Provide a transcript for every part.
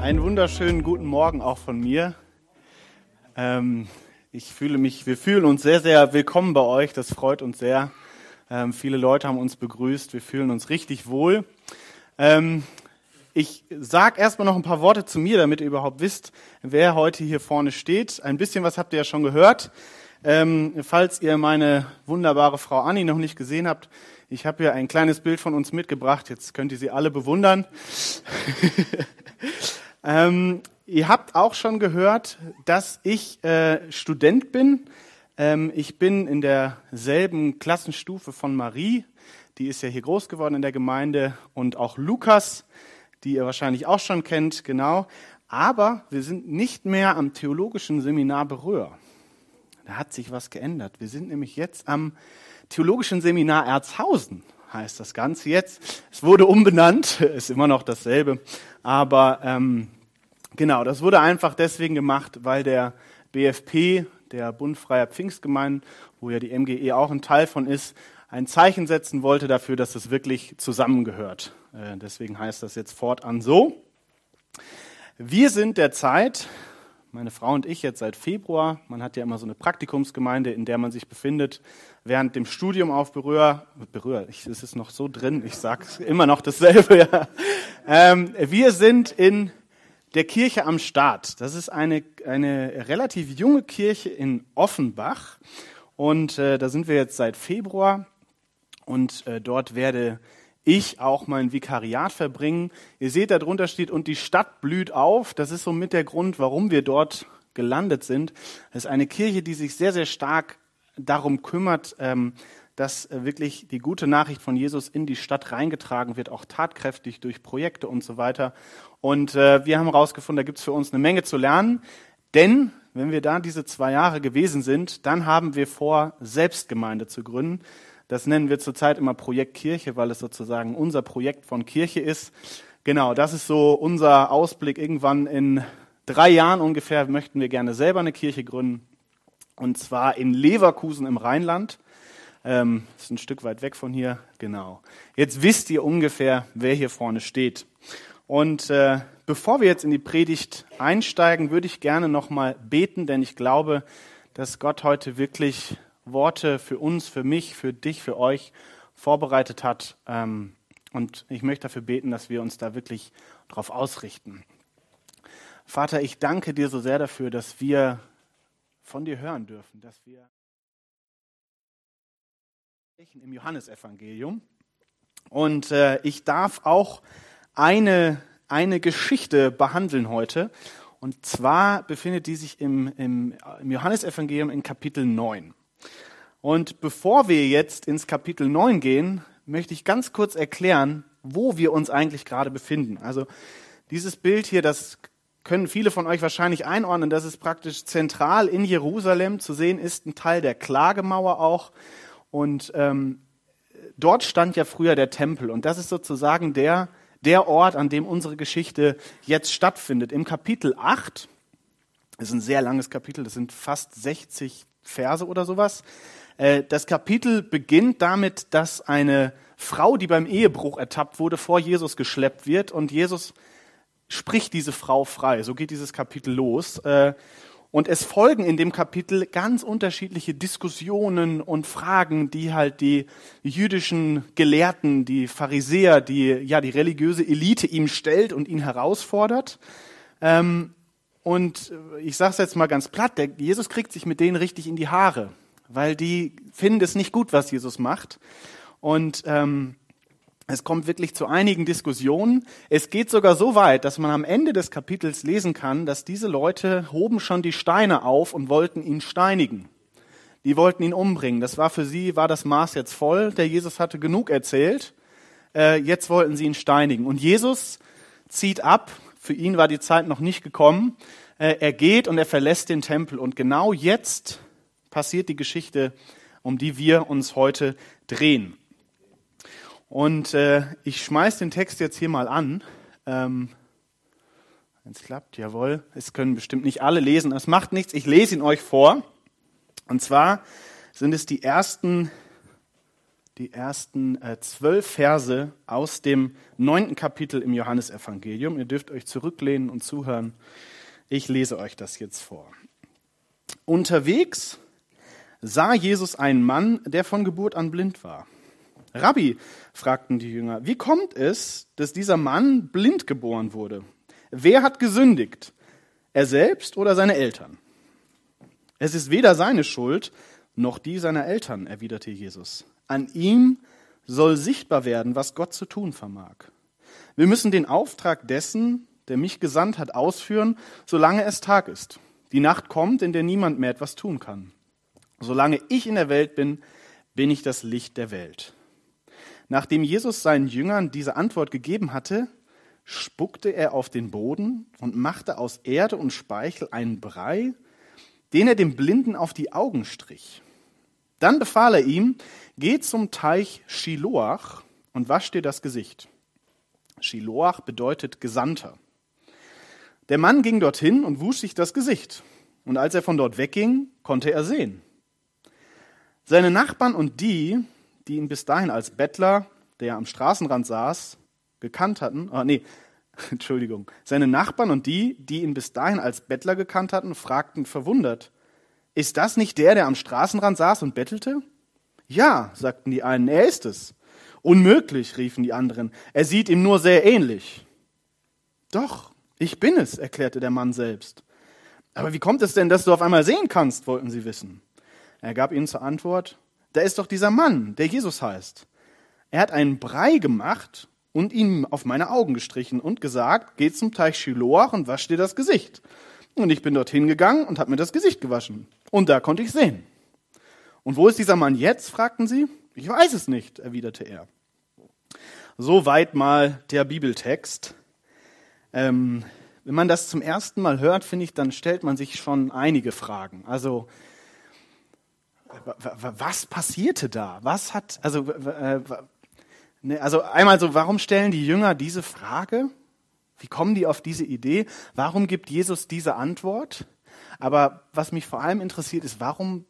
einen wunderschönen guten Morgen auch von mir. Ähm, ich fühle mich, wir fühlen uns sehr, sehr willkommen bei euch. Das freut uns sehr. Ähm, viele Leute haben uns begrüßt. Wir fühlen uns richtig wohl. Ähm, ich sage erstmal noch ein paar Worte zu mir, damit ihr überhaupt wisst, wer heute hier vorne steht. Ein bisschen was habt ihr ja schon gehört. Ähm, falls ihr meine wunderbare Frau Anni noch nicht gesehen habt, ich habe hier ein kleines Bild von uns mitgebracht. Jetzt könnt ihr sie alle bewundern. Ähm, ihr habt auch schon gehört, dass ich äh, Student bin. Ähm, ich bin in derselben Klassenstufe von Marie. Die ist ja hier groß geworden in der Gemeinde. Und auch Lukas, die ihr wahrscheinlich auch schon kennt, genau. Aber wir sind nicht mehr am theologischen Seminar Berühr. Da hat sich was geändert. Wir sind nämlich jetzt am theologischen Seminar Erzhausen heißt das Ganze jetzt. Es wurde umbenannt, ist immer noch dasselbe. Aber ähm, genau, das wurde einfach deswegen gemacht, weil der BFP, der Bund Freier Pfingstgemeinden, wo ja die MGE auch ein Teil von ist, ein Zeichen setzen wollte dafür, dass es wirklich zusammengehört. Äh, deswegen heißt das jetzt fortan so. Wir sind derzeit meine Frau und ich jetzt seit Februar. Man hat ja immer so eine Praktikumsgemeinde, in der man sich befindet, während dem Studium auf Berühr. Berühr, ich, es ist noch so drin, ich sage immer noch dasselbe. Ja. Ähm, wir sind in der Kirche am Start. Das ist eine, eine relativ junge Kirche in Offenbach. Und äh, da sind wir jetzt seit Februar. Und äh, dort werde ich auch mein Vikariat verbringen. Ihr seht, da drunter steht, und die Stadt blüht auf. Das ist so mit der Grund, warum wir dort gelandet sind. Es ist eine Kirche, die sich sehr, sehr stark darum kümmert, ähm, dass wirklich die gute Nachricht von Jesus in die Stadt reingetragen wird, auch tatkräftig durch Projekte und so weiter. Und äh, wir haben herausgefunden, da gibt es für uns eine Menge zu lernen. Denn wenn wir da diese zwei Jahre gewesen sind, dann haben wir vor, Selbstgemeinde zu gründen. Das nennen wir zurzeit immer Projekt Kirche, weil es sozusagen unser Projekt von Kirche ist. Genau, das ist so unser Ausblick. Irgendwann in drei Jahren ungefähr möchten wir gerne selber eine Kirche gründen. Und zwar in Leverkusen im Rheinland. Ähm, ist ein Stück weit weg von hier. Genau. Jetzt wisst ihr ungefähr, wer hier vorne steht. Und äh, bevor wir jetzt in die Predigt einsteigen, würde ich gerne nochmal beten, denn ich glaube, dass Gott heute wirklich Worte für uns, für mich, für dich, für euch vorbereitet hat. Ähm, und ich möchte dafür beten, dass wir uns da wirklich darauf ausrichten. Vater, ich danke dir so sehr dafür, dass wir von dir hören dürfen, dass wir im Johannesevangelium. Und äh, ich darf auch eine, eine Geschichte behandeln heute. Und zwar befindet die sich im, im, im Johannesevangelium in Kapitel 9. Und bevor wir jetzt ins Kapitel 9 gehen, möchte ich ganz kurz erklären, wo wir uns eigentlich gerade befinden. Also dieses Bild hier, das können viele von euch wahrscheinlich einordnen, das ist praktisch zentral in Jerusalem zu sehen, ist ein Teil der Klagemauer auch. Und ähm, dort stand ja früher der Tempel und das ist sozusagen der, der Ort, an dem unsere Geschichte jetzt stattfindet. Im Kapitel 8, das ist ein sehr langes Kapitel, das sind fast 60 Verse oder sowas. Äh, das Kapitel beginnt damit, dass eine Frau, die beim Ehebruch ertappt wurde, vor Jesus geschleppt wird und Jesus spricht diese Frau frei. So geht dieses Kapitel los. Und es folgen in dem Kapitel ganz unterschiedliche Diskussionen und Fragen, die halt die jüdischen Gelehrten, die Pharisäer, die, ja, die religiöse Elite ihm stellt und ihn herausfordert. Ähm, und ich sage es jetzt mal ganz platt, der Jesus kriegt sich mit denen richtig in die Haare, weil die finden es nicht gut, was Jesus macht. Und ähm, es kommt wirklich zu einigen Diskussionen. Es geht sogar so weit, dass man am Ende des Kapitels lesen kann, dass diese Leute hoben schon die Steine auf und wollten ihn steinigen. Die wollten ihn umbringen. Das war für sie, war das Maß jetzt voll. Der Jesus hatte genug erzählt. Äh, jetzt wollten sie ihn steinigen. Und Jesus zieht ab für ihn war die Zeit noch nicht gekommen. Äh, er geht und er verlässt den Tempel. Und genau jetzt passiert die Geschichte, um die wir uns heute drehen. Und äh, ich schmeiß den Text jetzt hier mal an. Ähm, es klappt, jawohl. Es können bestimmt nicht alle lesen. Es macht nichts. Ich lese ihn euch vor. Und zwar sind es die ersten, die ersten äh, zwölf Verse aus dem neunten Kapitel im Johannesevangelium. Ihr dürft euch zurücklehnen und zuhören. Ich lese euch das jetzt vor. Unterwegs sah Jesus einen Mann, der von Geburt an blind war. Rabbi, fragten die Jünger, wie kommt es, dass dieser Mann blind geboren wurde? Wer hat gesündigt? Er selbst oder seine Eltern? Es ist weder seine Schuld noch die seiner Eltern, erwiderte Jesus. An ihm soll sichtbar werden, was Gott zu tun vermag. Wir müssen den Auftrag dessen, der mich gesandt hat, ausführen, solange es Tag ist. Die Nacht kommt, in der niemand mehr etwas tun kann. Solange ich in der Welt bin, bin ich das Licht der Welt. Nachdem Jesus seinen Jüngern diese Antwort gegeben hatte, spuckte er auf den Boden und machte aus Erde und Speichel einen Brei, den er dem Blinden auf die Augen strich. Dann befahl er ihm, geh zum Teich Shiloach und wasch dir das Gesicht. Shiloach bedeutet Gesandter. Der Mann ging dorthin und wusch sich das Gesicht. Und als er von dort wegging, konnte er sehen. Seine Nachbarn und die, die ihn bis dahin als Bettler, der am Straßenrand saß, gekannt hatten, ah, nee, Entschuldigung, seine Nachbarn und die, die ihn bis dahin als Bettler gekannt hatten, fragten verwundert, ist das nicht der, der am Straßenrand saß und bettelte? Ja, sagten die einen, er ist es. Unmöglich, riefen die anderen, er sieht ihm nur sehr ähnlich. Doch, ich bin es, erklärte der Mann selbst. Aber wie kommt es denn, dass du auf einmal sehen kannst, wollten sie wissen. Er gab ihnen zur Antwort, da ist doch dieser Mann, der Jesus heißt. Er hat einen Brei gemacht und ihn auf meine Augen gestrichen und gesagt, geh zum Teich Shiloach und wasch dir das Gesicht. Und ich bin dorthin gegangen und habe mir das Gesicht gewaschen. Und da konnte ich sehen. Und wo ist dieser Mann jetzt? fragten sie. Ich weiß es nicht, erwiderte er. Soweit mal der Bibeltext. Ähm, wenn man das zum ersten Mal hört, finde ich, dann stellt man sich schon einige Fragen. Also was passierte da? Was hat, also, äh, ne, also einmal so, warum stellen die Jünger diese Frage? Wie kommen die auf diese Idee? Warum gibt Jesus diese Antwort? Aber was mich vor allem interessiert, ist, warum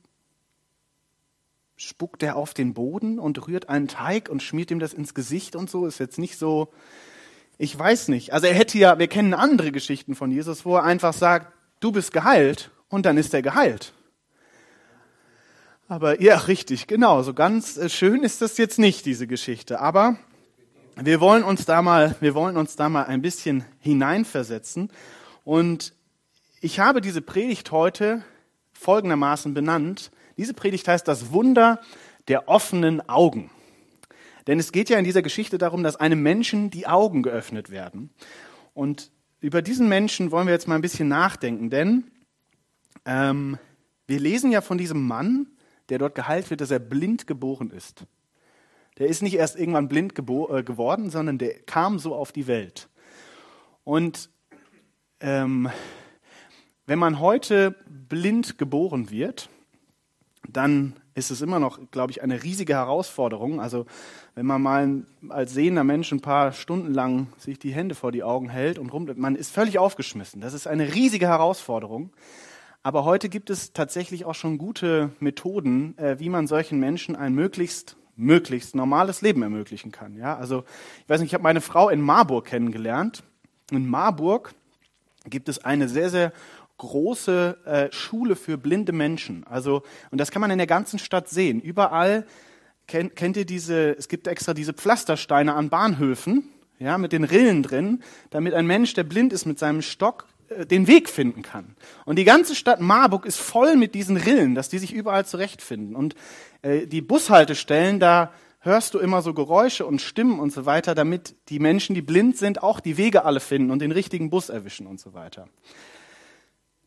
spuckt er auf den Boden und rührt einen Teig und schmiert ihm das ins Gesicht und so? Ist jetzt nicht so, ich weiß nicht. Also er hätte ja, wir kennen andere Geschichten von Jesus, wo er einfach sagt, du bist geheilt und dann ist er geheilt. Aber ja, richtig, genau. So ganz äh, schön ist das jetzt nicht, diese Geschichte. Aber wir wollen uns da mal, wir wollen uns da mal ein bisschen hineinversetzen. Und ich habe diese Predigt heute folgendermaßen benannt. Diese Predigt heißt das Wunder der offenen Augen. Denn es geht ja in dieser Geschichte darum, dass einem Menschen die Augen geöffnet werden. Und über diesen Menschen wollen wir jetzt mal ein bisschen nachdenken, denn ähm, wir lesen ja von diesem Mann, der dort geheilt wird, dass er blind geboren ist. Der ist nicht erst irgendwann blind äh, geworden, sondern der kam so auf die Welt. Und ähm, wenn man heute blind geboren wird, dann ist es immer noch, glaube ich, eine riesige Herausforderung. Also wenn man mal als sehender Mensch ein paar Stunden lang sich die Hände vor die Augen hält und rum, man ist völlig aufgeschmissen. Das ist eine riesige Herausforderung. Aber heute gibt es tatsächlich auch schon gute Methoden, äh, wie man solchen Menschen ein möglichst möglichst normales Leben ermöglichen kann. Ja, also ich weiß nicht, ich habe meine Frau in Marburg kennengelernt. In Marburg gibt es eine sehr sehr große äh, Schule für blinde Menschen. Also und das kann man in der ganzen Stadt sehen. Überall kennt, kennt ihr diese? Es gibt extra diese Pflastersteine an Bahnhöfen, ja, mit den Rillen drin, damit ein Mensch, der blind ist, mit seinem Stock den Weg finden kann. Und die ganze Stadt Marburg ist voll mit diesen Rillen, dass die sich überall zurechtfinden. Und äh, die Bushaltestellen, da hörst du immer so Geräusche und Stimmen und so weiter, damit die Menschen, die blind sind, auch die Wege alle finden und den richtigen Bus erwischen und so weiter.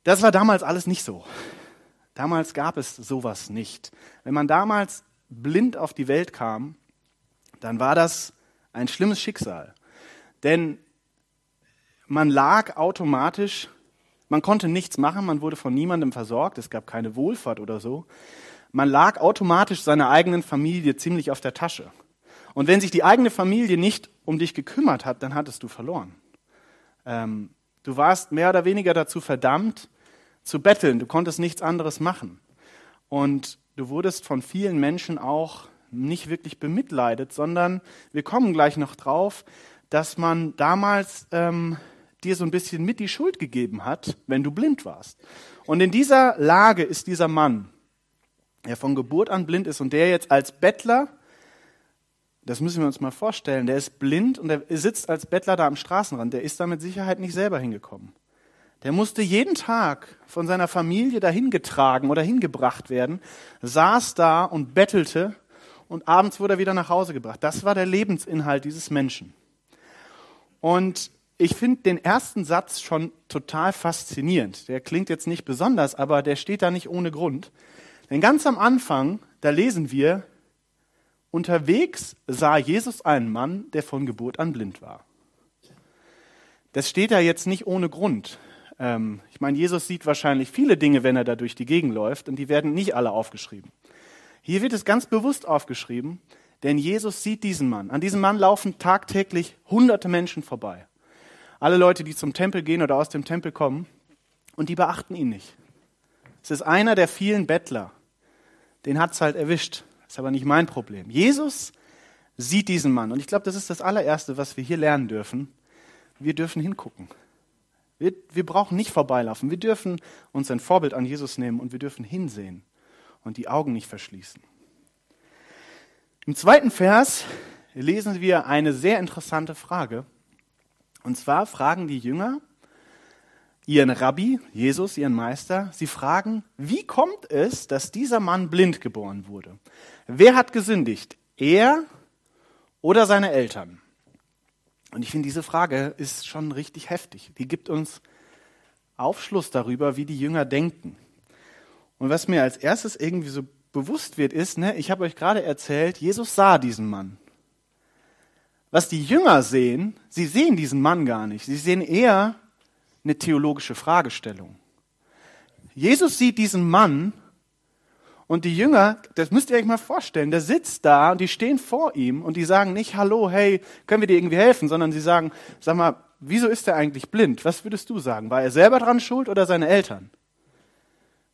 Das war damals alles nicht so. Damals gab es sowas nicht. Wenn man damals blind auf die Welt kam, dann war das ein schlimmes Schicksal. Denn man lag automatisch Man konnte nichts machen, man wurde von niemandem versorgt, es gab keine Wohlfahrt oder so. Man lag automatisch seiner eigenen Familie ziemlich auf der Tasche. Und wenn sich die eigene Familie nicht um dich gekümmert hat, dann hattest du verloren. Ähm, du warst mehr oder weniger dazu verdammt, zu betteln. Du konntest nichts anderes machen. Und du wurdest von vielen Menschen auch nicht wirklich bemitleidet, sondern wir kommen gleich noch drauf, dass man damals ähm, dir so ein bisschen mit die Schuld gegeben hat, wenn du blind warst. Und in dieser Lage ist dieser Mann, der von Geburt an blind ist und der jetzt als Bettler, das müssen wir uns mal vorstellen, der ist blind und der sitzt als Bettler da am Straßenrand, der ist da mit Sicherheit nicht selber hingekommen. Der musste jeden Tag von seiner Familie dahin getragen oder hingebracht werden, saß da und bettelte und abends wurde er wieder nach Hause gebracht. Das war der Lebensinhalt dieses Menschen. Und ich finde den ersten Satz schon total faszinierend. Der klingt jetzt nicht besonders, aber der steht da nicht ohne Grund. Denn ganz am Anfang, da lesen wir, unterwegs sah Jesus einen Mann, der von Geburt an blind war. Das steht da jetzt nicht ohne Grund. Ähm, ich meine, Jesus sieht wahrscheinlich viele Dinge, wenn er da durch die Gegend läuft, und die werden nicht alle aufgeschrieben. Hier wird es ganz bewusst aufgeschrieben, denn Jesus sieht diesen Mann. An diesem Mann laufen tagtäglich hunderte Menschen vorbei. Alle Leute, die zum Tempel gehen oder aus dem Tempel kommen, und die beachten ihn nicht. Es ist einer der vielen Bettler. Den hat es halt erwischt. Ist aber nicht mein Problem. Jesus sieht diesen Mann. Und ich glaube, das ist das allererste, was wir hier lernen dürfen. Wir dürfen hingucken. Wir, wir brauchen nicht vorbeilaufen. Wir dürfen uns ein Vorbild an Jesus nehmen und wir dürfen hinsehen und die Augen nicht verschließen. Im zweiten Vers lesen wir eine sehr interessante Frage. Und zwar fragen die Jünger ihren Rabbi, Jesus, ihren Meister, sie fragen, wie kommt es, dass dieser Mann blind geboren wurde? Wer hat gesündigt? Er oder seine Eltern? Und ich finde, diese Frage ist schon richtig heftig. Die gibt uns Aufschluss darüber, wie die Jünger denken. Und was mir als erstes irgendwie so bewusst wird, ist, ne, ich habe euch gerade erzählt, Jesus sah diesen Mann. Was die Jünger sehen, sie sehen diesen Mann gar nicht. Sie sehen eher eine theologische Fragestellung. Jesus sieht diesen Mann und die Jünger, das müsst ihr euch mal vorstellen, der sitzt da und die stehen vor ihm und die sagen nicht, hallo, hey, können wir dir irgendwie helfen, sondern sie sagen, sag mal, wieso ist er eigentlich blind? Was würdest du sagen? War er selber dran schuld oder seine Eltern?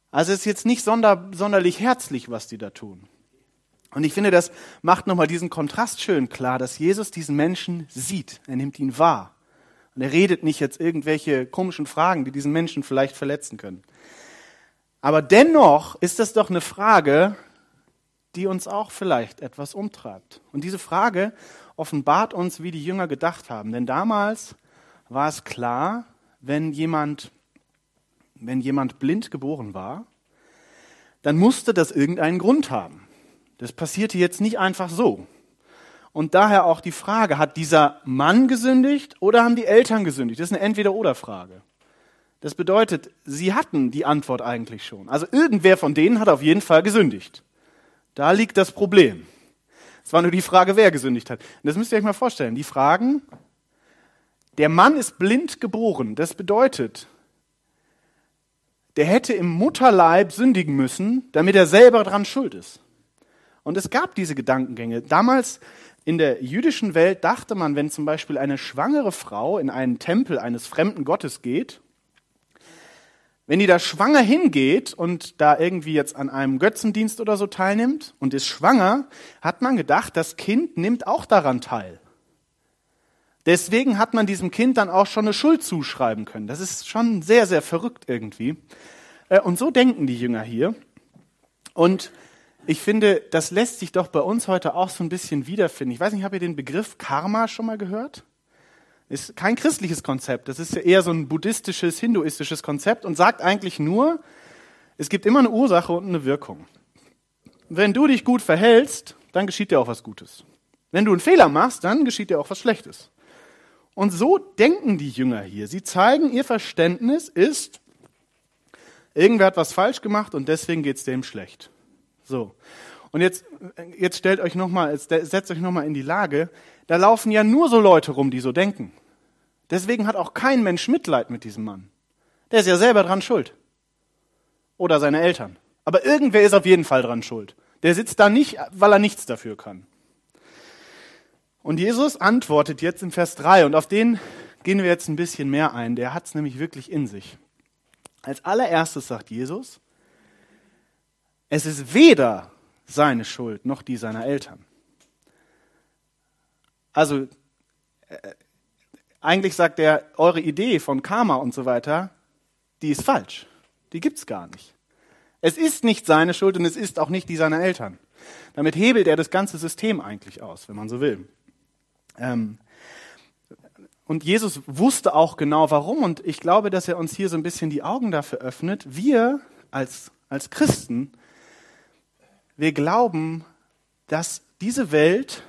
Also es ist jetzt nicht sonder, sonderlich herzlich, was die da tun. Und ich finde, das macht nochmal diesen Kontrast schön klar, dass Jesus diesen Menschen sieht. Er nimmt ihn wahr. Und er redet nicht jetzt irgendwelche komischen Fragen, die diesen Menschen vielleicht verletzen können. Aber dennoch ist das doch eine Frage, die uns auch vielleicht etwas umtreibt. Und diese Frage offenbart uns, wie die Jünger gedacht haben. Denn damals war es klar, wenn jemand wenn jemand blind geboren war, dann musste das irgendeinen Grund haben. Das passierte jetzt nicht einfach so. Und daher auch die Frage, hat dieser Mann gesündigt oder haben die Eltern gesündigt? Das ist eine Entweder-oder-Frage. Das bedeutet, sie hatten die Antwort eigentlich schon. Also irgendwer von denen hat auf jeden Fall gesündigt. Da liegt das Problem. Es war nur die Frage, wer gesündigt hat. Und das müsst ihr euch mal vorstellen. Die Fragen, der Mann ist blind geboren. Das bedeutet, der hätte im Mutterleib sündigen müssen, damit er selber dran schuld ist. Und es gab diese Gedankengänge. Damals in der jüdischen Welt dachte man, wenn zum Beispiel eine schwangere Frau in einen Tempel eines fremden Gottes geht, wenn die da schwanger hingeht und da irgendwie jetzt an einem Götzendienst oder so teilnimmt und ist schwanger, hat man gedacht, das Kind nimmt auch daran teil. Deswegen hat man diesem Kind dann auch schon eine Schuld zuschreiben können. Das ist schon sehr, sehr verrückt irgendwie. Äh, und so denken die Jünger hier. Und ich finde, das lässt sich doch bei uns heute auch so ein bisschen wiederfinden. Ich weiß nicht, habt ihr den Begriff Karma schon mal gehört? Ist kein christliches Konzept. Das ist ja eher so ein buddhistisches, hinduistisches Konzept und sagt eigentlich nur, es gibt immer eine Ursache und eine Wirkung. Wenn du dich gut verhältst, dann geschieht dir auch was Gutes. Wenn du einen Fehler machst, dann geschieht dir auch was Schlechtes. Und so denken die Jünger hier. Sie zeigen, ihr Verständnis ist, irgendwer hat was falsch gemacht und deswegen geht es dem schlecht. So. Und jetzt, jetzt stellt euch noch setzt euch nochmal in die Lage, da laufen ja nur so Leute rum, die so denken. Deswegen hat auch kein Mensch Mitleid mit diesem Mann. Der ist ja selber dran schuld. Oder seine Eltern. Aber irgendwer ist auf jeden Fall dran schuld. Der sitzt da nicht, weil er nichts dafür kann. Und Jesus antwortet jetzt im Vers 3 und auf den gehen wir jetzt ein bisschen mehr ein. Der hat es nämlich wirklich in sich. Als allererstes sagt Jesus, es ist weder seine Schuld noch die seiner Eltern. Also äh, eigentlich sagt er, eure Idee von Karma und so weiter, die ist falsch. Die gibt's gar nicht. Es ist nicht seine Schuld und es ist auch nicht die seiner Eltern. Damit hebelt er das ganze System eigentlich aus, wenn man so will. Ähm, und Jesus wusste auch genau warum. Und ich glaube, dass er uns hier so ein bisschen die Augen dafür öffnet. Wir als, als Christen, wir glauben, dass diese Welt,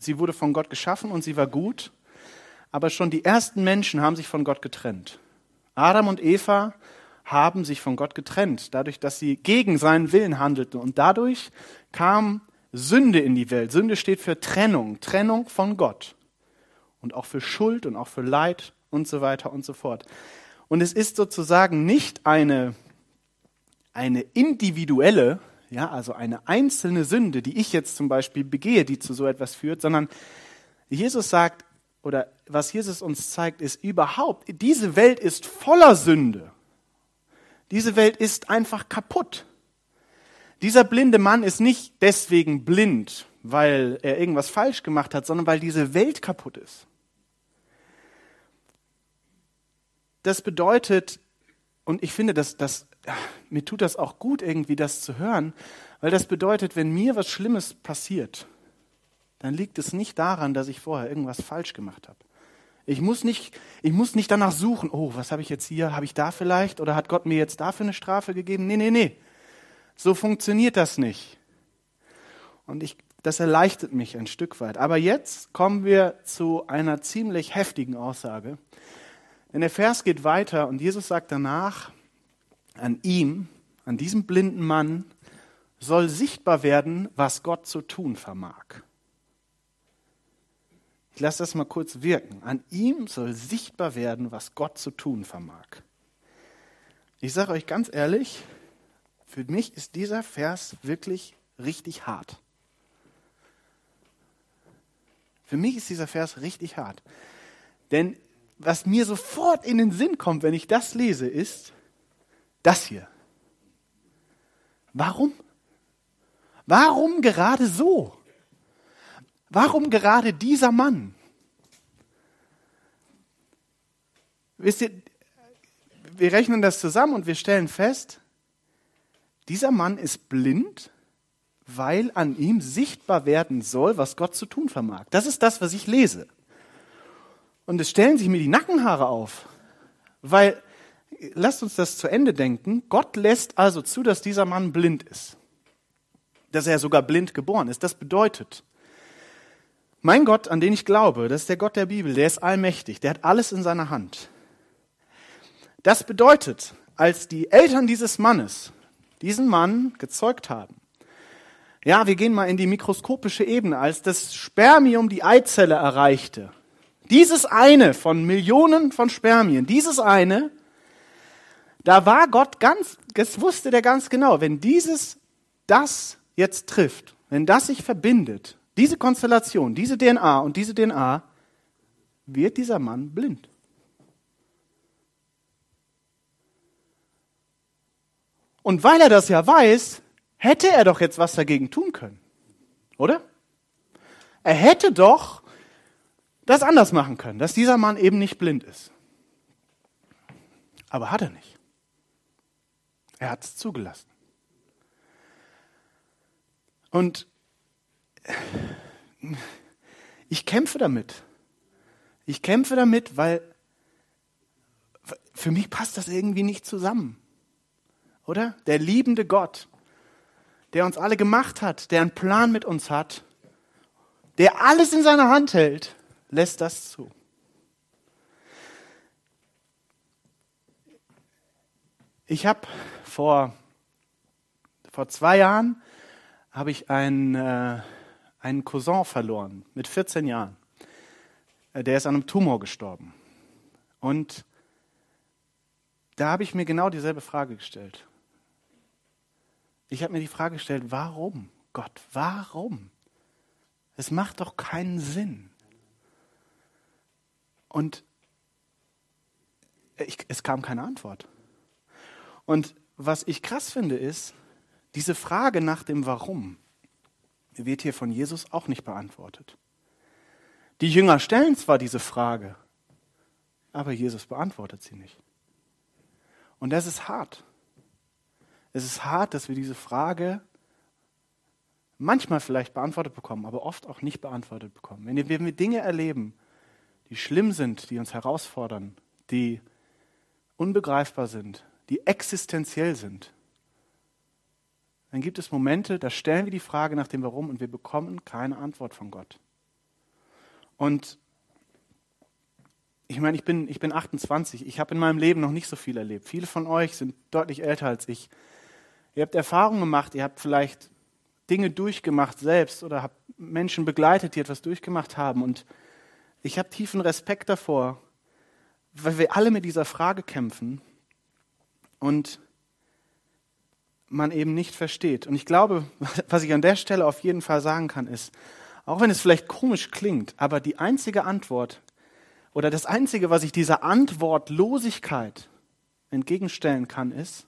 sie wurde von Gott geschaffen und sie war gut, aber schon die ersten Menschen haben sich von Gott getrennt. Adam und Eva haben sich von Gott getrennt, dadurch, dass sie gegen seinen Willen handelten. Und dadurch kam Sünde in die Welt. Sünde steht für Trennung, Trennung von Gott. Und auch für Schuld und auch für Leid und so weiter und so fort. Und es ist sozusagen nicht eine, eine individuelle, ja, also eine einzelne Sünde, die ich jetzt zum Beispiel begehe, die zu so etwas führt, sondern Jesus sagt, oder was Jesus uns zeigt, ist überhaupt, diese Welt ist voller Sünde. Diese Welt ist einfach kaputt. Dieser blinde Mann ist nicht deswegen blind, weil er irgendwas falsch gemacht hat, sondern weil diese Welt kaputt ist. Das bedeutet, und ich finde, dass das, mir tut das auch gut, irgendwie das zu hören, weil das bedeutet, wenn mir was Schlimmes passiert, dann liegt es nicht daran, dass ich vorher irgendwas falsch gemacht habe. Ich muss nicht, ich muss nicht danach suchen, oh, was habe ich jetzt hier? Habe ich da vielleicht? Oder hat Gott mir jetzt dafür eine Strafe gegeben? Nee, nee, nee. So funktioniert das nicht. Und ich, das erleichtert mich ein Stück weit. Aber jetzt kommen wir zu einer ziemlich heftigen Aussage. Denn der Vers geht weiter und Jesus sagt danach, an ihm, an diesem blinden Mann, soll sichtbar werden, was Gott zu tun vermag. Ich lasse das mal kurz wirken. An ihm soll sichtbar werden, was Gott zu tun vermag. Ich sage euch ganz ehrlich, für mich ist dieser Vers wirklich richtig hart. Für mich ist dieser Vers richtig hart. Denn was mir sofort in den Sinn kommt, wenn ich das lese, ist das hier. Warum? Warum gerade so? Warum gerade dieser Mann? Wisst ihr, wir rechnen das zusammen und wir stellen fest, dieser Mann ist blind, weil an ihm sichtbar werden soll, was Gott zu tun vermag. Das ist das, was ich lese. Und es stellen sich mir die Nackenhaare auf, weil, lasst uns das zu Ende denken, Gott lässt also zu, dass dieser Mann blind ist. Dass er sogar blind geboren ist. Das bedeutet, mein Gott, an den ich glaube, das ist der Gott der Bibel, der ist allmächtig, der hat alles in seiner Hand. Das bedeutet, als die Eltern dieses Mannes diesen Mann gezeugt haben. Ja, wir gehen mal in die mikroskopische Ebene, als das Spermium die Eizelle erreichte. Dieses eine von Millionen von Spermien, dieses eine, da war Gott ganz, das wusste der ganz genau, wenn dieses, das jetzt trifft, wenn das sich verbindet, diese Konstellation, diese DNA und diese DNA, wird dieser Mann blind. Und weil er das ja weiß, hätte er doch jetzt was dagegen tun können. Oder? Er hätte doch das anders machen können, dass dieser Mann eben nicht blind ist. Aber hat er nicht. Er hat es zugelassen. Und ich kämpfe damit. Ich kämpfe damit, weil für mich passt das irgendwie nicht zusammen oder? Der liebende Gott, der uns alle gemacht hat, der einen Plan mit uns hat, der alles in seiner Hand hält, lässt das zu. Ich habe vor, vor zwei Jahren habe ich einen, äh, einen Cousin verloren mit 14 Jahren. Äh, der ist an einem Tumor gestorben. Und da habe ich mir genau dieselbe Frage gestellt. Ich habe mir die Frage gestellt, warum, Gott, warum? Es macht doch keinen Sinn. Und ich, es kam keine Antwort. Und was ich krass finde, ist, diese Frage nach dem Warum wird hier von Jesus auch nicht beantwortet. Die Jünger stellen zwar diese Frage, aber Jesus beantwortet sie nicht. Und das ist hart. Es ist hart, dass wir diese Frage manchmal vielleicht beantwortet bekommen, aber oft auch nicht beantwortet bekommen. Wenn wir, Dinge erleben, die schlimm sind, die uns herausfordern, die unbegreifbar sind, die existenziell sind, dann gibt es Momente, da stellen wir die Frage nach dem Warum und wir bekommen keine Antwort von Gott. Und ich meine, ich bin, ich bin 28, ich habe in meinem Leben noch nicht so viel erlebt. Viele von euch sind deutlich älter als ich. Ihr habt Erfahrungen gemacht, ihr habt vielleicht Dinge durchgemacht selbst oder habt Menschen begleitet, die etwas durchgemacht haben. Und ich habe tiefen Respekt davor, weil wir alle mit dieser Frage kämpfen und man eben nicht versteht. Und ich glaube, was ich an der Stelle auf jeden Fall sagen kann, ist, auch wenn es vielleicht komisch klingt, aber die einzige Antwort oder das einzige, was ich dieser Antwortlosigkeit entgegenstellen kann, ist,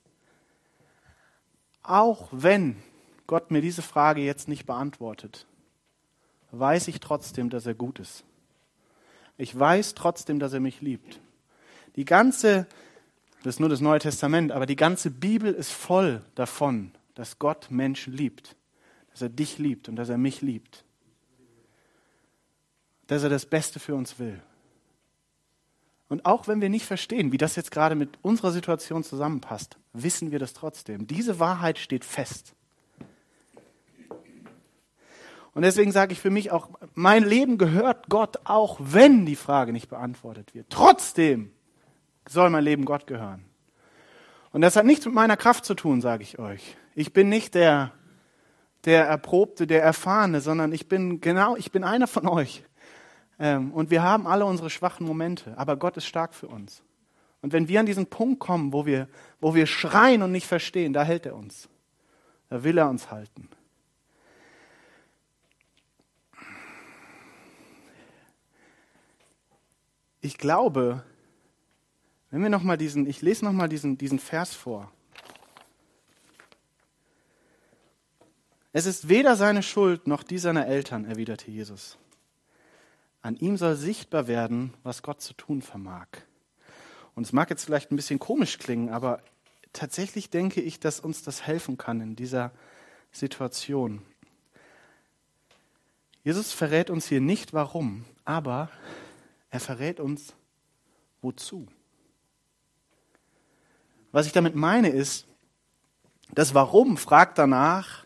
auch wenn Gott mir diese Frage jetzt nicht beantwortet, weiß ich trotzdem, dass er gut ist. Ich weiß trotzdem, dass er mich liebt. Die ganze das ist nur das Neue Testament, aber die ganze Bibel ist voll davon, dass Gott Menschen liebt, dass er dich liebt und dass er mich liebt, dass er das Beste für uns will. Und auch wenn wir nicht verstehen, wie das jetzt gerade mit unserer Situation zusammenpasst, wissen wir das trotzdem. Diese Wahrheit steht fest. Und deswegen sage ich für mich auch, mein Leben gehört Gott, auch wenn die Frage nicht beantwortet wird. Trotzdem soll mein Leben Gott gehören. Und das hat nichts mit meiner Kraft zu tun, sage ich euch. Ich bin nicht der, der Erprobte, der Erfahrene, sondern ich bin genau, ich bin einer von euch. Ähm, und wir haben alle unsere schwachen Momente, aber Gott ist stark für uns. Und wenn wir an diesen Punkt kommen, wo wir, wo wir schreien und nicht verstehen, da hält er uns. Da will er uns halten. Ich glaube, wenn wir noch mal diesen, ich lese noch mal diesen, diesen Vers vor. Es ist weder seine Schuld noch die seiner Eltern, erwiderte Jesus. An ihm soll sichtbar werden, was Gott zu tun vermag. Und es mag jetzt vielleicht ein bisschen komisch klingen, aber tatsächlich denke ich, dass uns das helfen kann in dieser Situation. Jesus verrät uns hier nicht warum, aber er verrät uns wozu. Was ich damit meine ist, das Warum fragt danach,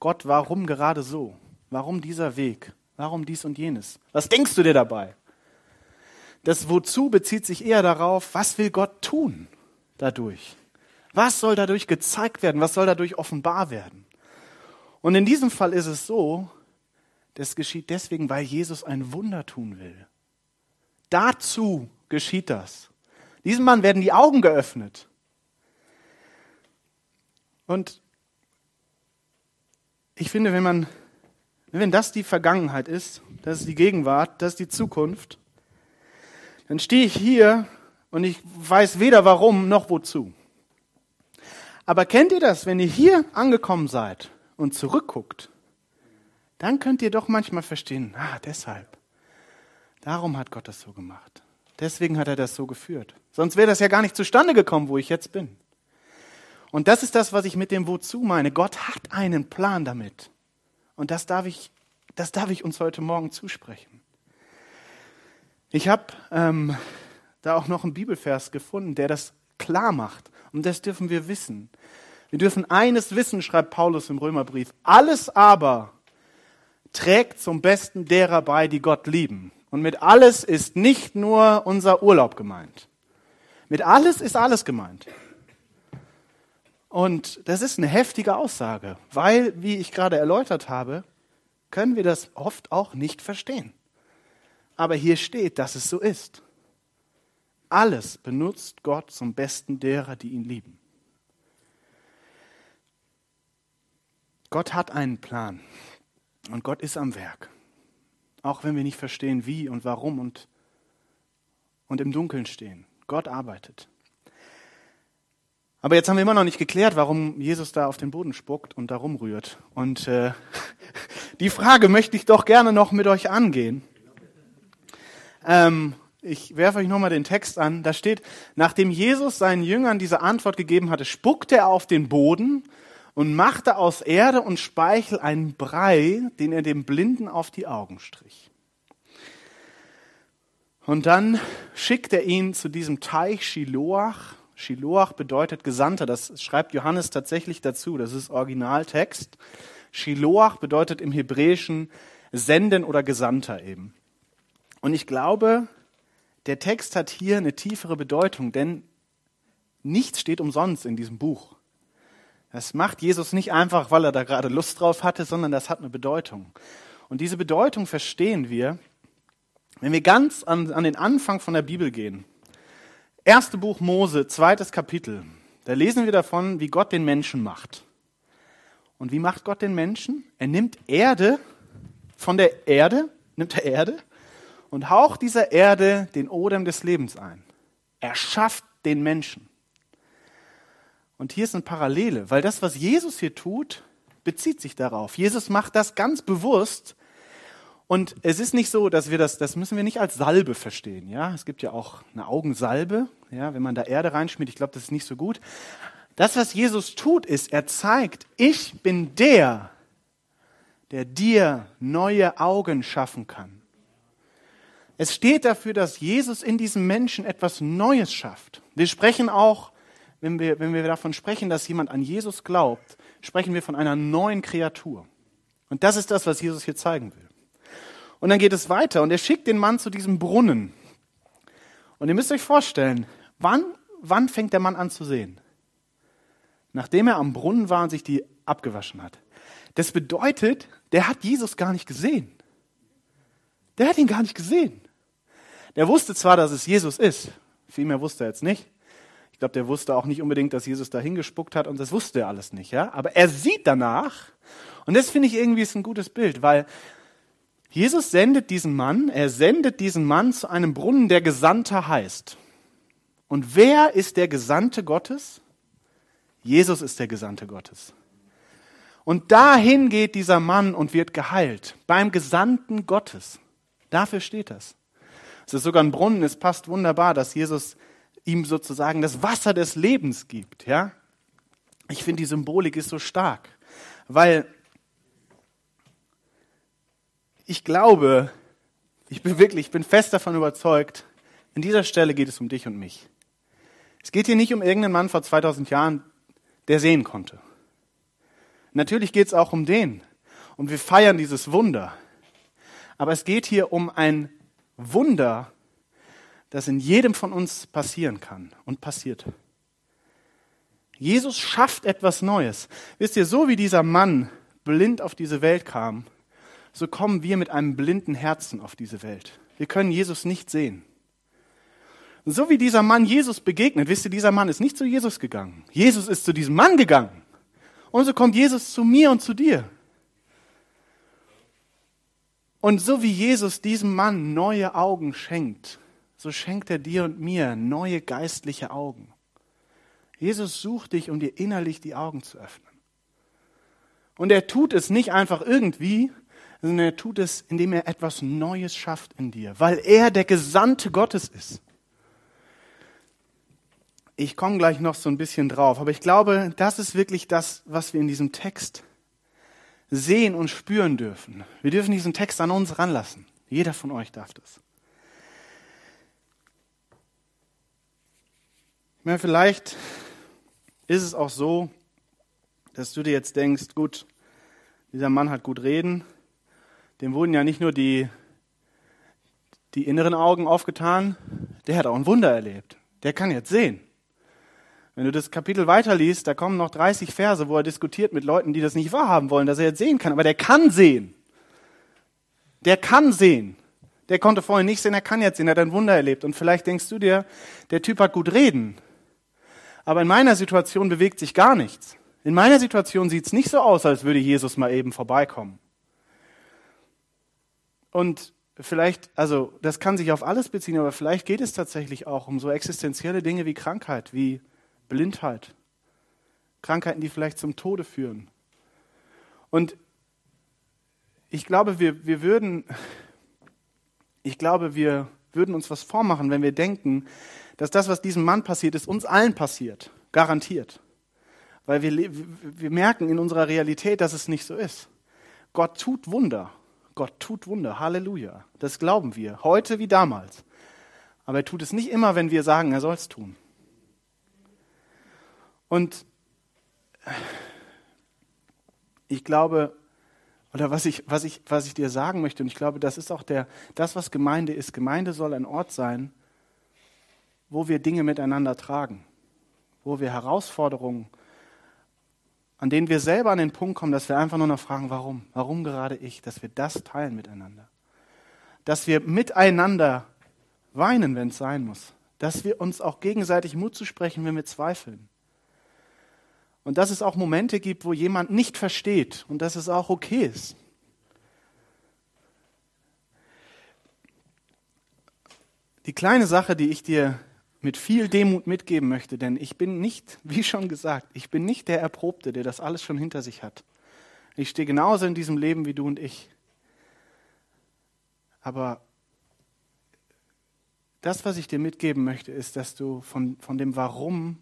Gott, warum gerade so? Warum dieser Weg? Warum dies und jenes? Was denkst du dir dabei? Das Wozu bezieht sich eher darauf, was will Gott tun dadurch? Was soll dadurch gezeigt werden? Was soll dadurch offenbar werden? Und in diesem Fall ist es so, das geschieht deswegen, weil Jesus ein Wunder tun will. Dazu geschieht das. Diesem Mann werden die Augen geöffnet. Und ich finde, wenn man, wenn das die Vergangenheit ist, das ist die Gegenwart, das ist die Zukunft, dann stehe ich hier und ich weiß weder warum noch wozu. Aber kennt ihr das, wenn ihr hier angekommen seid und zurückguckt, dann könnt ihr doch manchmal verstehen, ah, deshalb. Darum hat Gott das so gemacht. Deswegen hat er das so geführt. Sonst wäre das ja gar nicht zustande gekommen, wo ich jetzt bin. Und das ist das, was ich mit dem Wozu meine. Gott hat einen Plan damit. Und das darf ich, das darf ich uns heute Morgen zusprechen. Ich habe ähm, da auch noch einen Bibelvers gefunden, der das klar macht. Und das dürfen wir wissen. Wir dürfen eines wissen, schreibt Paulus im Römerbrief. Alles aber trägt zum Besten derer bei, die Gott lieben. Und mit alles ist nicht nur unser Urlaub gemeint. Mit alles ist alles gemeint. Und das ist eine heftige Aussage, weil, wie ich gerade erläutert habe, können wir das oft auch nicht verstehen. Aber hier steht, dass es so ist. alles benutzt Gott zum Besten derer, die ihn lieben. Gott hat einen Plan und Gott ist am Werk. Auch wenn wir nicht verstehen, wie und warum und, und im Dunkeln stehen. Gott arbeitet. Aber jetzt haben wir immer noch nicht geklärt, warum Jesus da auf den Boden spuckt und da rumrührt. Und äh, die Frage möchte ich doch gerne noch mit euch angehen. Ähm, ich werfe euch nochmal den Text an. Da steht, nachdem Jesus seinen Jüngern diese Antwort gegeben hatte, spuckte er auf den Boden und machte aus Erde und Speichel einen Brei, den er dem Blinden auf die Augen strich. Und dann schickt er ihn zu diesem Teich Shiloach. Shiloach bedeutet Gesandter. Das schreibt Johannes tatsächlich dazu. Das ist Originaltext. Shiloach bedeutet im Hebräischen Senden oder Gesandter eben. Und ich glaube, der Text hat hier eine tiefere Bedeutung, denn nichts steht umsonst in diesem Buch. Das macht Jesus nicht einfach, weil er da gerade Lust drauf hatte, sondern das hat eine Bedeutung. Und diese Bedeutung verstehen wir, wenn wir ganz an, an den Anfang von der Bibel gehen. Erste Buch Mose, zweites Kapitel. Da lesen wir davon, wie Gott den Menschen macht. Und wie macht Gott den Menschen? Er nimmt Erde, von der Erde, nimmt er Erde und haucht dieser Erde den Odem des Lebens ein. Er schafft den Menschen. Und hier ist eine Parallele, weil das, was Jesus hier tut, bezieht sich darauf. Jesus macht das ganz bewusst. Und es ist nicht so, dass wir das, das müssen wir nicht als Salbe verstehen. Ja, es gibt ja auch eine Augensalbe. Ja, wenn man da Erde reinschmiert, ich glaube, das ist nicht so gut. Das, was Jesus tut, ist, er zeigt, ich bin der, der dir neue Augen schaffen kann. Es steht dafür, dass Jesus in diesem Menschen etwas Neues schafft. Wir sprechen auch, wenn wir, wenn wir davon sprechen, dass jemand an Jesus glaubt, sprechen wir von einer neuen Kreatur. Und das ist das, was Jesus hier zeigen will. Und dann geht es weiter und er schickt den Mann zu diesem Brunnen. Und ihr müsst euch vorstellen, wann, wann fängt der Mann an zu sehen? Nachdem er am Brunnen war und sich die abgewaschen hat. Das bedeutet, der hat Jesus gar nicht gesehen. Der hat ihn gar nicht gesehen. Der wusste zwar, dass es Jesus ist, viel mehr wusste er jetzt nicht. Ich glaube, der wusste auch nicht unbedingt, dass Jesus da hingespuckt hat und das wusste er alles nicht, ja. Aber er sieht danach und das finde ich irgendwie ist ein gutes Bild, weil Jesus sendet diesen Mann, er sendet diesen Mann zu einem Brunnen, der Gesandter heißt. Und wer ist der Gesandte Gottes? Jesus ist der Gesandte Gottes. Und dahin geht dieser Mann und wird geheilt, beim Gesandten Gottes. Dafür steht das. Es ist sogar ein Brunnen, es passt wunderbar, dass Jesus ihm sozusagen das Wasser des Lebens gibt, ja? Ich finde die Symbolik ist so stark, weil ich glaube, ich bin wirklich, ich bin fest davon überzeugt, an dieser Stelle geht es um dich und mich. Es geht hier nicht um irgendeinen Mann vor 2000 Jahren, der sehen konnte. Natürlich geht es auch um den. Und wir feiern dieses Wunder. Aber es geht hier um ein Wunder, das in jedem von uns passieren kann und passiert. Jesus schafft etwas Neues. Wisst ihr, so wie dieser Mann blind auf diese Welt kam, so kommen wir mit einem blinden Herzen auf diese Welt. Wir können Jesus nicht sehen. Und so wie dieser Mann Jesus begegnet, wisst ihr, dieser Mann ist nicht zu Jesus gegangen. Jesus ist zu diesem Mann gegangen. Und so kommt Jesus zu mir und zu dir. Und so wie Jesus diesem Mann neue Augen schenkt, so schenkt er dir und mir neue geistliche Augen. Jesus sucht dich, um dir innerlich die Augen zu öffnen. Und er tut es nicht einfach irgendwie, sondern er tut es, indem er etwas Neues schafft in dir, weil er der Gesandte Gottes ist. Ich komme gleich noch so ein bisschen drauf, aber ich glaube, das ist wirklich das, was wir in diesem Text sehen und spüren dürfen. Wir dürfen diesen Text an uns ranlassen. Jeder von euch darf das. Ich vielleicht ist es auch so, dass du dir jetzt denkst, gut, dieser Mann hat gut reden, dem wurden ja nicht nur die, die inneren Augen aufgetan, der hat auch ein Wunder erlebt. Der kann jetzt sehen. Wenn du das Kapitel weiterliest, da kommen noch 30 Verse, wo er diskutiert mit Leuten, die das nicht wahrhaben wollen, dass er jetzt sehen kann. Aber der kann sehen. Der kann sehen. Der konnte vorhin nicht sehen, er kann jetzt sehen, er hat ein Wunder erlebt. Und vielleicht denkst du dir, der Typ hat gut reden. Aber in meiner Situation bewegt sich gar nichts. In meiner Situation sieht es nicht so aus, als würde Jesus mal eben vorbeikommen. Und vielleicht, also das kann sich auf alles beziehen, aber vielleicht geht es tatsächlich auch um so existenzielle Dinge wie Krankheit, wie Blindheit. Krankheiten, die vielleicht zum Tode führen. Und ich glaube, wir, wir würden, ich glaube, wir würden uns was vormachen, wenn wir denken, dass das, was diesem Mann passiert ist, uns allen passiert. Garantiert. Weil wir, wir merken in unserer Realität, dass es nicht so ist. Gott tut Wunder. Gott tut Wunder. Halleluja. Das glauben wir. Heute wie damals. Aber er tut es nicht immer, wenn wir sagen, er soll es tun. Und ich glaube, oder was ich, was, ich, was ich dir sagen möchte, und ich glaube, das ist auch der, das, was Gemeinde ist. Gemeinde soll ein Ort sein, wo wir Dinge miteinander tragen, wo wir Herausforderungen, an denen wir selber an den Punkt kommen, dass wir einfach nur noch fragen, warum? Warum gerade ich? Dass wir das teilen miteinander. Dass wir miteinander weinen, wenn es sein muss. Dass wir uns auch gegenseitig Mut zu sprechen, wenn wir zweifeln. Und dass es auch Momente gibt, wo jemand nicht versteht und dass es auch okay ist. Die kleine Sache, die ich dir mit viel Demut mitgeben möchte, denn ich bin nicht, wie schon gesagt, ich bin nicht der Erprobte, der das alles schon hinter sich hat. Ich stehe genauso in diesem Leben wie du und ich. Aber das, was ich dir mitgeben möchte, ist, dass du von, von dem Warum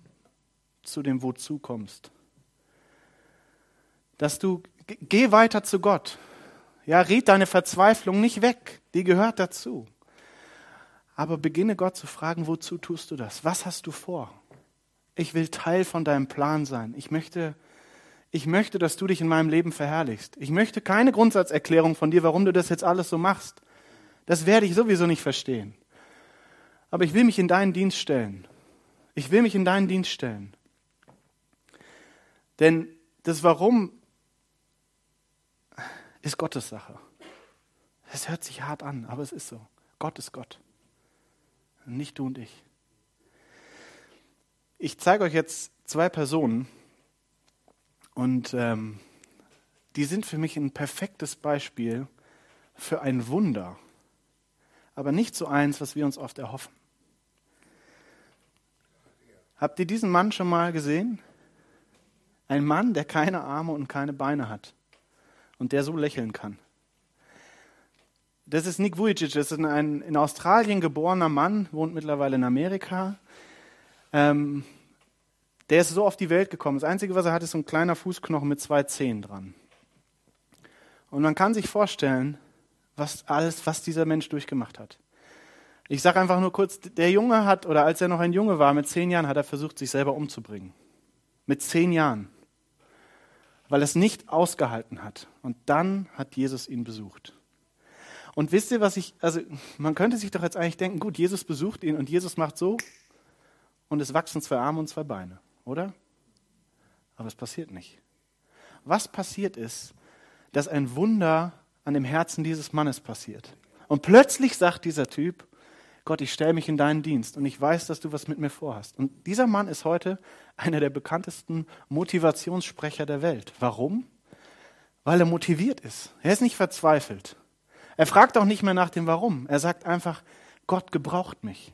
zu dem Wozu kommst dass du, geh weiter zu Gott. Ja, red deine Verzweiflung nicht weg. Die gehört dazu. Aber beginne Gott zu fragen, wozu tust du das? Was hast du vor? Ich will Teil von deinem Plan sein. Ich möchte, ich möchte, dass du dich in meinem Leben verherrlichst. Ich möchte keine Grundsatzerklärung von dir, warum du das jetzt alles so machst. Das werde ich sowieso nicht verstehen. Aber ich will mich in deinen Dienst stellen. Ich will mich in deinen Dienst stellen. Denn das Warum ist Gottes Sache. Es hört sich hart an, aber es ist so. Gott ist Gott. Nicht du und ich. Ich zeige euch jetzt zwei Personen und ähm, die sind für mich ein perfektes Beispiel für ein Wunder, aber nicht so eins, was wir uns oft erhoffen. Habt ihr diesen Mann schon mal gesehen? Ein Mann, der keine Arme und keine Beine hat und der so lächeln kann. Das ist Nick Vujicic, das ist ein in Australien geborener Mann, wohnt mittlerweile in Amerika. Ähm, der ist so auf die Welt gekommen. Das Einzige, was er hat, ist so ein kleiner Fußknochen mit zwei Zehen dran. Und man kann sich vorstellen, was alles, was dieser Mensch durchgemacht hat. Ich sage einfach nur kurz, der Junge hat, oder als er noch ein Junge war, mit zehn Jahren, hat er versucht, sich selber umzubringen. Mit zehn Jahren weil er es nicht ausgehalten hat. Und dann hat Jesus ihn besucht. Und wisst ihr, was ich, also man könnte sich doch jetzt eigentlich denken, gut, Jesus besucht ihn und Jesus macht so und es wachsen zwei Arme und zwei Beine, oder? Aber es passiert nicht. Was passiert ist, dass ein Wunder an dem Herzen dieses Mannes passiert. Und plötzlich sagt dieser Typ, Gott, ich stelle mich in deinen Dienst und ich weiß, dass du was mit mir vorhast. Und dieser Mann ist heute einer der bekanntesten Motivationssprecher der Welt. Warum? Weil er motiviert ist. Er ist nicht verzweifelt. Er fragt auch nicht mehr nach dem Warum. Er sagt einfach, Gott gebraucht mich.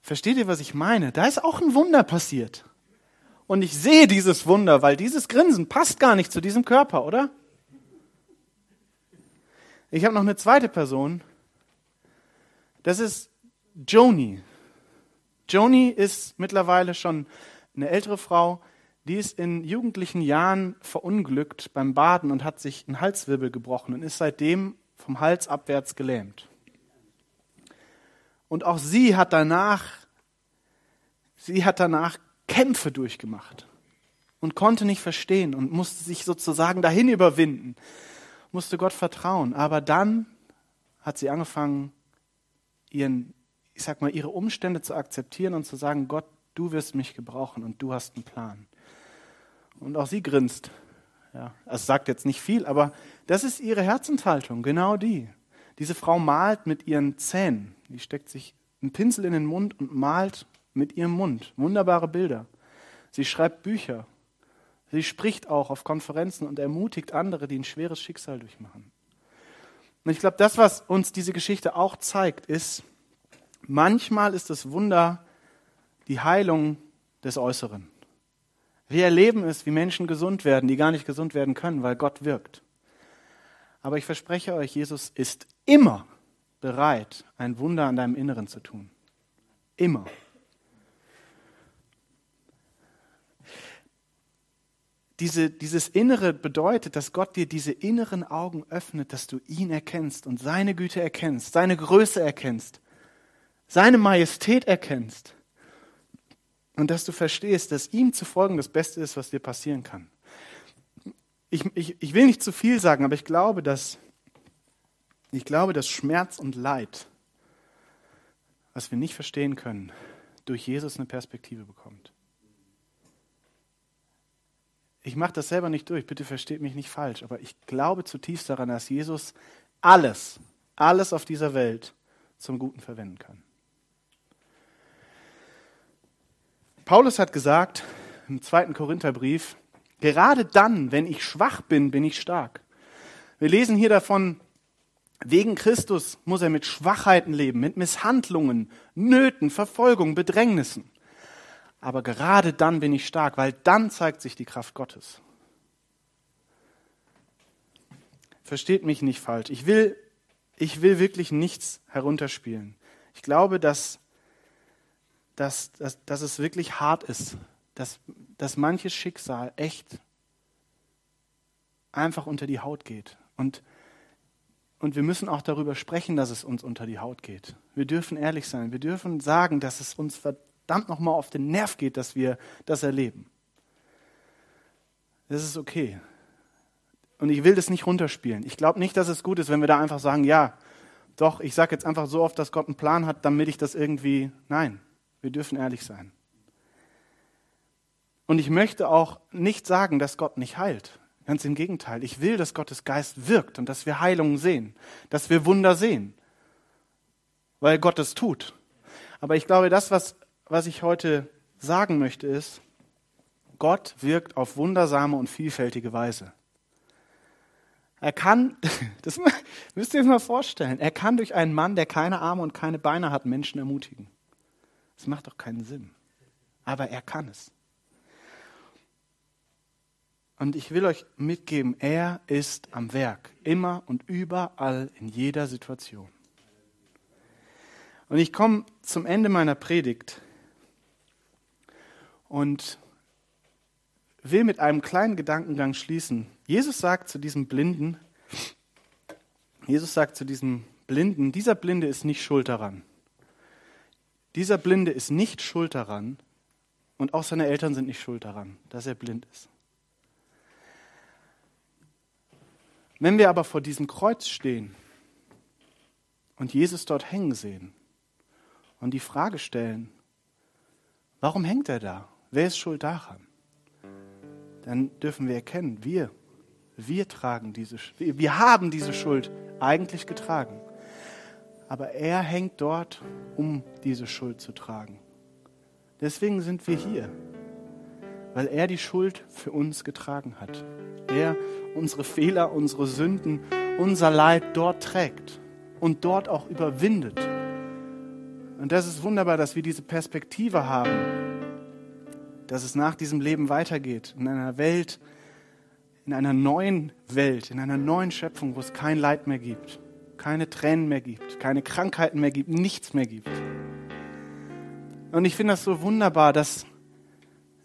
Versteht ihr, was ich meine? Da ist auch ein Wunder passiert. Und ich sehe dieses Wunder, weil dieses Grinsen passt gar nicht zu diesem Körper, oder? Ich habe noch eine zweite Person, das ist Joni. Joni ist mittlerweile schon eine ältere Frau, die ist in jugendlichen Jahren verunglückt beim Baden und hat sich einen Halswirbel gebrochen und ist seitdem vom Hals abwärts gelähmt. Und auch sie hat danach, sie hat danach Kämpfe durchgemacht und konnte nicht verstehen und musste sich sozusagen dahin überwinden, musste Gott vertrauen. Aber dann hat sie angefangen, ihren, ich sag mal, ihre Umstände zu akzeptieren und zu sagen, Gott, du wirst mich gebrauchen und du hast einen Plan. Und auch sie grinst. Ja, es sagt jetzt nicht viel, aber Das ist ihre Herzenshaltung, genau die. Diese Frau malt mit ihren Zähnen. Die steckt sich einen Pinsel in den Mund und malt mit ihrem Mund. Wunderbare Bilder. Sie schreibt Bücher. Sie spricht auch auf Konferenzen und ermutigt andere, die ein schweres Schicksal durchmachen. Und ich glaube, das, was uns diese Geschichte auch zeigt, ist, manchmal ist das Wunder die Heilung des Äußeren. Wir erleben es, wie Menschen gesund werden, die gar nicht gesund werden können, weil Gott wirkt. Aber ich verspreche euch, Jesus ist immer bereit, ein Wunder an deinem Inneren zu tun. Immer. Diese, dieses Innere bedeutet, dass Gott dir diese inneren Augen öffnet, dass du ihn erkennst und seine Güte erkennst, seine Größe erkennst, seine Majestät erkennst und dass du verstehst, dass ihm zu folgen das Beste ist, was dir passieren kann. Ich, ich, ich will nicht zu viel sagen, aber ich glaube, dass, ich glaube, dass Schmerz und Leid, was wir nicht verstehen können, durch Jesus eine Perspektive bekommt. Ich mache das selber nicht durch, bitte versteht mich nicht falsch, aber ich glaube zutiefst daran, dass Jesus alles, alles auf dieser Welt zum Guten verwenden kann. Paulus hat gesagt im zweiten Korintherbrief, gerade dann, wenn ich schwach bin, bin ich stark. Wir lesen hier davon, wegen Christus muss er mit Schwachheiten leben, mit Misshandlungen, Nöten, Verfolgung, Bedrängnissen. Aber gerade dann bin ich stark, weil dann zeigt sich die Kraft Gottes. Versteht mich nicht falsch. Ich will, ich will wirklich nichts herunterspielen. Ich glaube, dass dass, dass, dass es wirklich hart ist, dass, dass manches Schicksal echt einfach unter die Haut geht. Und, und wir müssen auch darüber sprechen, dass es uns unter die Haut geht. Wir dürfen ehrlich sein. Wir dürfen sagen, dass es uns verdammt nochmal auf den Nerv geht, dass wir das erleben. Das ist okay. Und ich will das nicht runterspielen. Ich glaube nicht, dass es gut ist, wenn wir da einfach sagen, ja, doch, ich sage jetzt einfach so oft, dass Gott einen Plan hat, damit ich das irgendwie. Nein, wir dürfen ehrlich sein. Und ich möchte auch nicht sagen, dass Gott nicht heilt. Ganz im Gegenteil. Ich will, dass Gottes Geist wirkt und dass wir Heilungen sehen, dass wir Wunder sehen, weil Gott es tut. Aber ich glaube, das, was, was ich heute sagen möchte, ist, Gott wirkt auf wundersame und vielfältige Weise. Er kann, das müsst ihr euch mal vorstellen, er kann durch einen Mann, der keine Arme und keine Beine hat, Menschen ermutigen. Das macht doch keinen Sinn. Aber er kann es. Und ich will euch mitgeben, er ist am Werk, immer und überall in jeder Situation. Und ich komme zum Ende meiner Predigt und will mit einem kleinen Gedankengang schließen. Jesus sagt zu diesem Blinden, Jesus sagt zu diesem Blinden, dieser Blinde ist nicht schuld daran. Dieser Blinde ist nicht schuld daran und auch seine Eltern sind nicht schuld daran, dass er blind ist. Wenn wir aber vor diesem Kreuz stehen und Jesus dort hängen sehen und die Frage stellen, warum hängt er da? Wer ist schuld daran? Dann dürfen wir erkennen, wir, wir tragen diese, wir haben diese Schuld eigentlich getragen aber er hängt dort, um diese Schuld zu tragen. Deswegen sind wir hier, weil er die Schuld für uns getragen hat. Er unsere Fehler, unsere Sünden, unser Leid dort trägt und dort auch überwindet. Und das ist wunderbar, dass wir diese Perspektive haben, dass es nach diesem Leben weitergeht, in einer Welt, in einer neuen Welt, in einer neuen Schöpfung, wo es kein Leid mehr gibt keine Tränen mehr gibt, keine Krankheiten mehr gibt, nichts mehr gibt. Und ich finde das so wunderbar, dass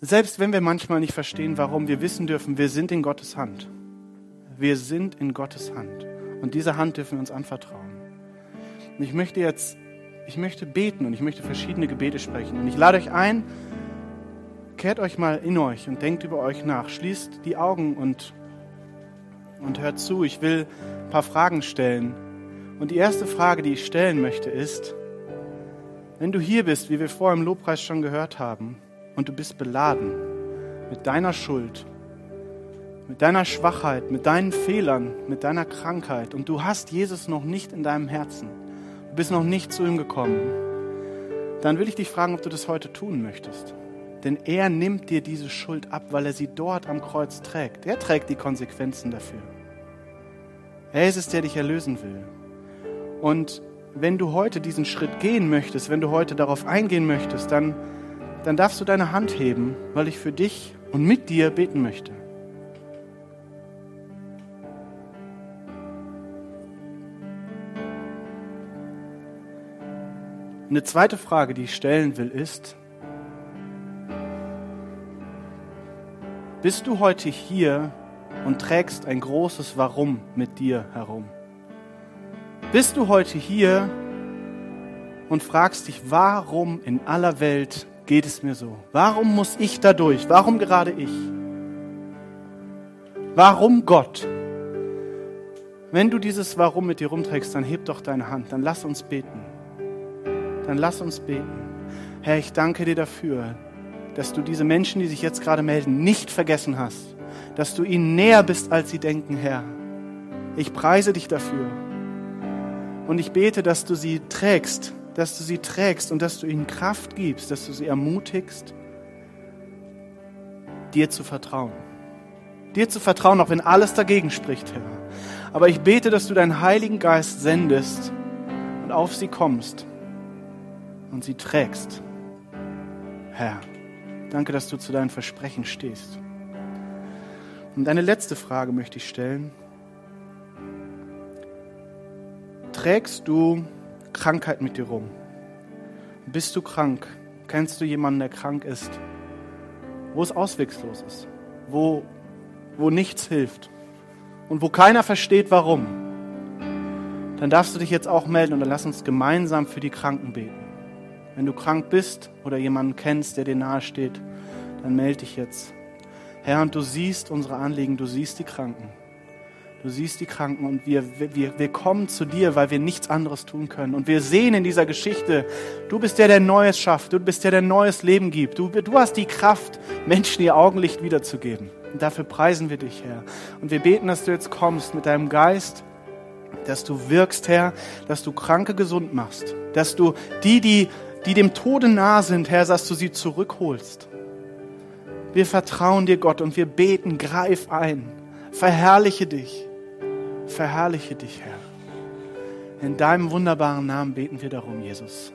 selbst wenn wir manchmal nicht verstehen, warum, wir wissen dürfen, wir sind in Gottes Hand. Wir sind in Gottes Hand. Und diese Hand dürfen wir uns anvertrauen. Und ich möchte jetzt, ich möchte beten und ich möchte verschiedene Gebete sprechen. Und ich lade euch ein, kehrt euch mal in euch und denkt über euch nach. Schließt die Augen und, und hört zu. Ich will ein paar Fragen stellen. Und die erste Frage, die ich stellen möchte, ist, wenn du hier bist, wie wir vorher im Lobpreis schon gehört haben, und du bist beladen mit deiner Schuld, mit deiner Schwachheit, mit deinen Fehlern, mit deiner Krankheit und du hast Jesus noch nicht in deinem Herzen, du bist noch nicht zu ihm gekommen, dann will ich dich fragen, ob du das heute tun möchtest. Denn er nimmt dir diese Schuld ab, weil er sie dort am Kreuz trägt. Er trägt die Konsequenzen dafür. Er ist es, der dich erlösen will. Und wenn du heute diesen Schritt gehen möchtest, wenn du heute darauf eingehen möchtest, dann, dann darfst du deine Hand heben, weil ich für dich und mit dir beten möchte. Eine zweite Frage, die ich stellen will, ist, bist du heute hier und trägst ein großes Warum mit dir herum? Bist du heute hier und fragst dich, warum in aller Welt geht es mir so? Warum muss ich da durch? Warum gerade ich? Warum Gott? Wenn du dieses Warum mit dir rumträgst, dann heb doch deine Hand, dann lass uns beten dann lass uns beten. Herr, ich danke dir dafür, dass du diese Menschen, die sich jetzt gerade melden, nicht vergessen hast, dass du ihnen näher bist, als sie denken, Herr. Ich preise dich dafür. Und ich bete, dass du sie trägst, dass du sie trägst und dass du ihnen Kraft gibst, dass du sie ermutigst, dir zu vertrauen. Dir zu vertrauen, auch wenn alles dagegen spricht, Herr. Aber ich bete, dass du deinen Heiligen Geist sendest und auf sie kommst und sie trägst. Herr, danke, dass du zu deinen Versprechen stehst. Und eine letzte Frage möchte ich stellen. Trägst du Krankheit mit dir rum? Bist du krank? Kennst du jemanden, der krank ist? Wo es auswegslos ist? Wo, wo nichts hilft? Und wo keiner versteht, warum? Dann darfst du dich jetzt auch melden und dann lass uns gemeinsam für die Kranken beten. Wenn du krank bist oder jemanden kennst, der dir nahe steht, dann melde dich jetzt. Herr, und du siehst unsere Anliegen, du siehst die Kranken. Du siehst die Kranken und wir, wir, wir kommen zu dir, weil wir nichts anderes tun können. Und wir sehen in dieser Geschichte, du bist der, der Neues schafft, du bist der, der neues Leben gibt. Du, du hast die Kraft, Menschen ihr Augenlicht wiederzugeben. Und dafür preisen wir dich, Herr. Und wir beten, dass du jetzt kommst mit deinem Geist, dass du wirkst, Herr, dass du Kranke gesund machst, dass du die, die die dem Tode nah sind, Herr, dass du sie zurückholst. Wir vertrauen dir, Gott, und wir beten, greif ein. Verherrliche dich. Verherrliche dich, Herr. In deinem wunderbaren Namen beten wir darum, Jesus.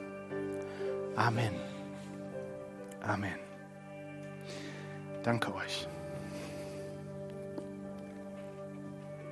Amen. Amen. Danke euch.